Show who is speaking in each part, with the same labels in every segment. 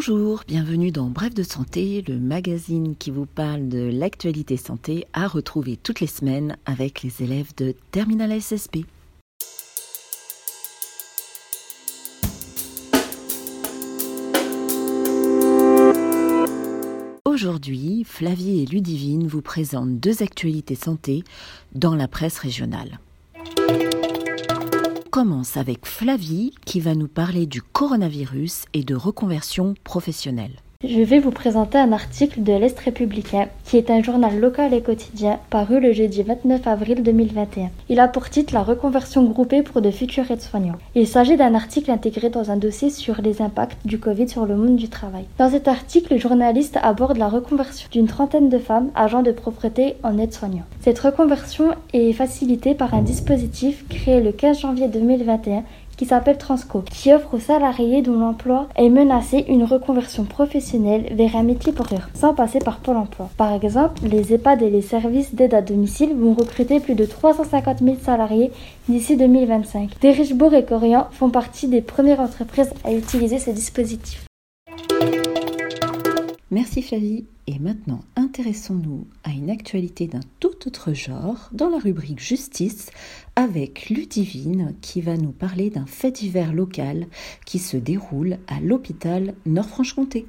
Speaker 1: Bonjour, bienvenue dans Bref de Santé, le magazine qui vous parle de l'actualité santé à retrouver toutes les semaines avec les élèves de Terminal SSP. Aujourd'hui, Flavie et Ludivine vous présentent deux actualités santé dans la presse régionale commence avec Flavie qui va nous parler du coronavirus et de reconversion professionnelle.
Speaker 2: Je vais vous présenter un article de l'Est républicain, qui est un journal local et quotidien paru le jeudi 29 avril 2021. Il a pour titre La reconversion groupée pour de futurs aides-soignants. Il s'agit d'un article intégré dans un dossier sur les impacts du Covid sur le monde du travail. Dans cet article, le journaliste aborde la reconversion d'une trentaine de femmes agents de propreté en aides-soignants. Cette reconversion est facilitée par un dispositif créé le 15 janvier 2021 qui s'appelle Transco, qui offre aux salariés dont l'emploi est menacé une reconversion professionnelle vers un métier porteur, sans passer par Pôle emploi. Par exemple, les EHPAD et les services d'aide à domicile vont recruter plus de 350 000 salariés d'ici 2025. Des Richebourg et Corian font partie des premières entreprises à utiliser ce dispositif.
Speaker 1: Merci Flavie. Et maintenant, intéressons-nous à une actualité d'un tout autre genre dans la rubrique Justice avec Ludivine qui va nous parler d'un fait divers local qui se déroule à l'hôpital Nord-Franche-Comté.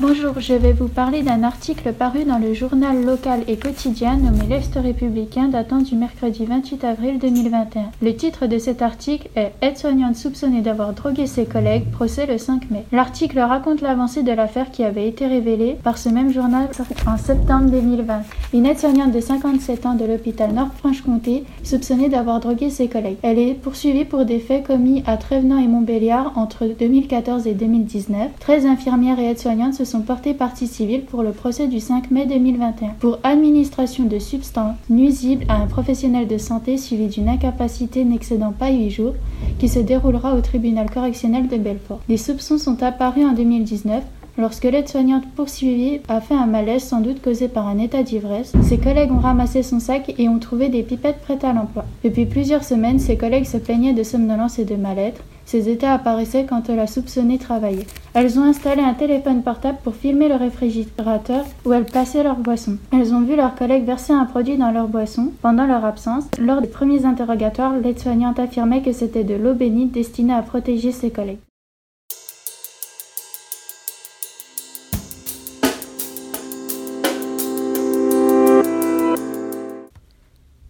Speaker 3: Bonjour, je vais vous parler d'un article paru dans le journal local et quotidien nommé L'Est républicain datant du mercredi 28 avril 2021. Le titre de cet article est Aide-soignante soupçonnée d'avoir drogué ses collègues, procès le 5 mai. L'article raconte l'avancée de l'affaire qui avait été révélée par ce même journal en septembre 2020. Une aide-soignante de 57 ans de l'hôpital Nord-Franche-Comté soupçonnée d'avoir drogué ses collègues. Elle est poursuivie pour des faits commis à Trévenant et Montbéliard entre 2014 et 2019. 13 infirmières et aides-soignantes sont portés partie civile pour le procès du 5 mai 2021 pour administration de substances nuisibles à un professionnel de santé suivi d'une incapacité n'excédant pas 8 jours qui se déroulera au tribunal correctionnel de Belfort. Les soupçons sont apparus en 2019 Lorsque l'aide-soignante poursuivie a fait un malaise sans doute causé par un état d'ivresse, ses collègues ont ramassé son sac et ont trouvé des pipettes prêtes à l'emploi. Depuis plusieurs semaines, ses collègues se plaignaient de somnolence et de mal-être. Ces états apparaissaient quand elle a soupçonné travailler. Elles ont installé un téléphone portable pour filmer le réfrigérateur où elles passaient leurs boissons. Elles ont vu leurs collègues verser un produit dans leurs boissons pendant leur absence. Lors des premiers interrogatoires, l'aide-soignante affirmait que c'était de l'eau bénite destinée à protéger ses collègues.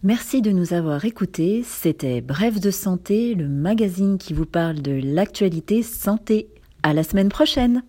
Speaker 1: Merci de nous avoir écoutés. C'était Bref de santé, le magazine qui vous parle de l'actualité santé. À la semaine prochaine!